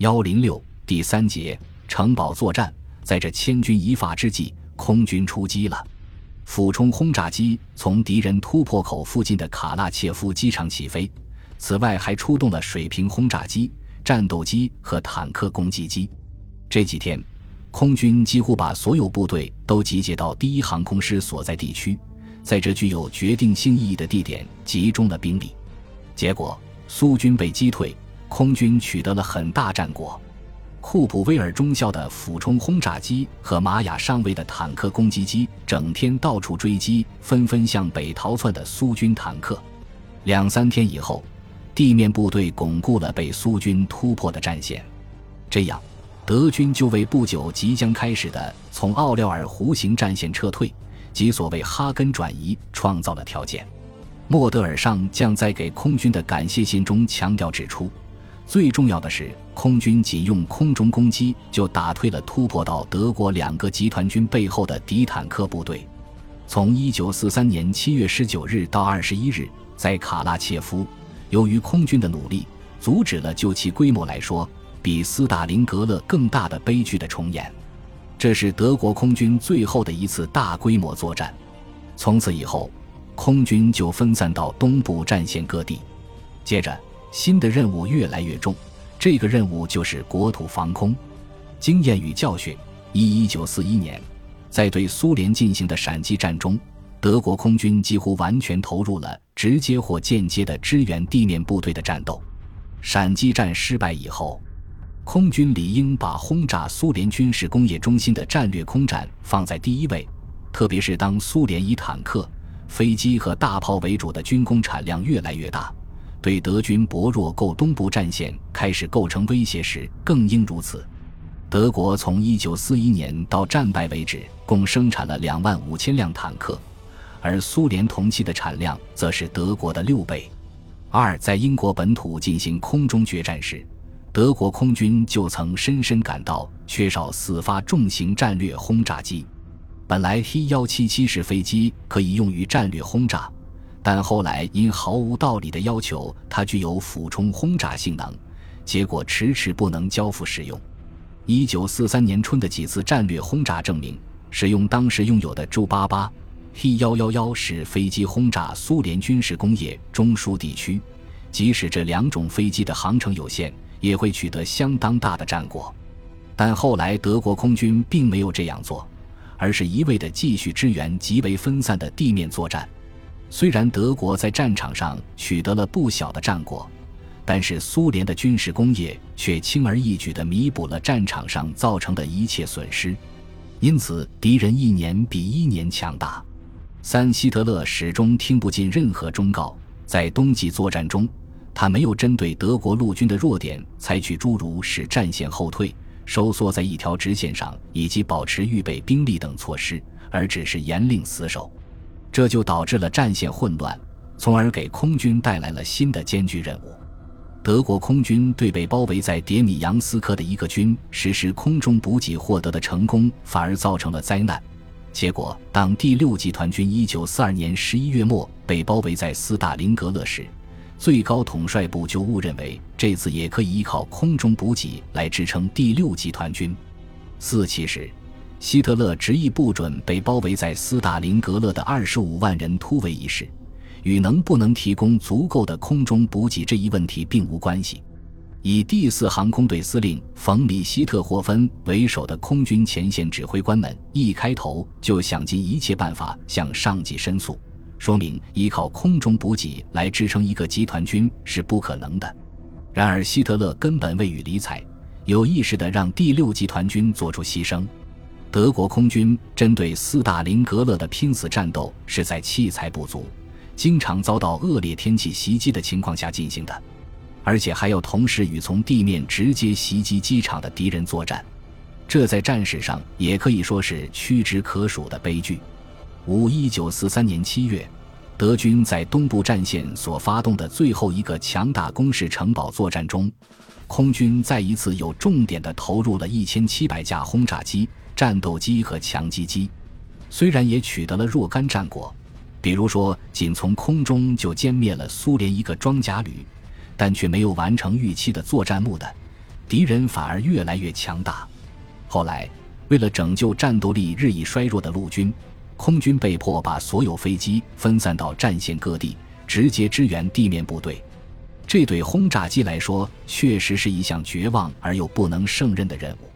幺零六第三节城堡作战，在这千钧一发之际，空军出击了。俯冲轰炸机从敌人突破口附近的卡拉切夫机场起飞，此外还出动了水平轰炸机、战斗机和坦克攻击机。这几天，空军几乎把所有部队都集结到第一航空师所在地区，在这具有决定性意义的地点集中了兵力。结果，苏军被击退，空军取得了很大战果。库普威尔中校的俯冲轰炸机和玛雅上尉的坦克攻击机整天到处追击纷纷向北逃窜的苏军坦克。两三天以后，地面部队巩固了被苏军突破的战线，这样，德军就为不久即将开始的从奥廖尔弧形战线撤退及所谓哈根转移创造了条件。莫德尔上将在给空军的感谢信中强调指出。最重要的是，空军仅用空中攻击就打退了突破到德国两个集团军背后的敌坦克部队。从1943年7月19日到21日，在卡拉切夫，由于空军的努力，阻止了就其规模来说比斯大林格勒更大的悲剧的重演。这是德国空军最后的一次大规模作战。从此以后，空军就分散到东部战线各地。接着。新的任务越来越重，这个任务就是国土防空。经验与教训：一，一九四一年，在对苏联进行的闪击战中，德国空军几乎完全投入了直接或间接的支援地面部队的战斗。闪击战失败以后，空军理应把轰炸苏联军事工业中心的战略空战放在第一位，特别是当苏联以坦克、飞机和大炮为主的军工产量越来越大。对德军薄弱够东部战线开始构成威胁时，更应如此。德国从1941年到战败为止，共生产了2万五千辆坦克，而苏联同期的产量则是德国的六倍。二，在英国本土进行空中决战时，德国空军就曾深深感到缺少四发重型战略轰炸机。本来 T-177 式飞机可以用于战略轰炸。但后来因毫无道理的要求它具有俯冲轰炸性能，结果迟迟不能交付使用。一九四三年春的几次战略轰炸证明，使用当时拥有的 J 八八 T 幺幺幺式飞机轰炸苏联军事工业中枢地区，即使这两种飞机的航程有限，也会取得相当大的战果。但后来德国空军并没有这样做，而是一味地继续支援极为分散的地面作战。虽然德国在战场上取得了不小的战果，但是苏联的军事工业却轻而易举地弥补了战场上造成的一切损失，因此敌人一年比一年强大。三，希特勒始终听不进任何忠告，在冬季作战中，他没有针对德国陆军的弱点采取诸如使战线后退、收缩在一条直线上以及保持预备兵力等措施，而只是严令死守。这就导致了战线混乱，从而给空军带来了新的艰巨任务。德国空军对被包围在迭米扬斯克的一个军实施空中补给获得的成功，反而造成了灾难。结果，当第六集团军1942年11月末被包围在斯大林格勒时，最高统帅部就误认为这次也可以依靠空中补给来支撑第六集团军。四七时。希特勒执意不准被包围在斯大林格勒的二十五万人突围一事，与能不能提供足够的空中补给这一问题并无关系。以第四航空队司令冯·里希特霍芬为首的空军前线指挥官们一开头就想尽一切办法向上级申诉，说明依靠空中补给来支撑一个集团军是不可能的。然而，希特勒根本未予理睬，有意识地让第六集团军做出牺牲。德国空军针对斯大林格勒的拼死战斗是在器材不足、经常遭到恶劣天气袭击的情况下进行的，而且还要同时与从地面直接袭击机场的敌人作战，这在战史上也可以说是屈指可数的悲剧。五一九四三年七月，德军在东部战线所发动的最后一个强大攻势城堡作战中，空军再一次有重点的投入了一千七百架轰炸机。战斗机和强击机虽然也取得了若干战果，比如说仅从空中就歼灭了苏联一个装甲旅，但却没有完成预期的作战目的，敌人反而越来越强大。后来，为了拯救战斗力日益衰弱的陆军，空军被迫把所有飞机分散到战线各地，直接支援地面部队。这对轰炸机来说，确实是一项绝望而又不能胜任的任务。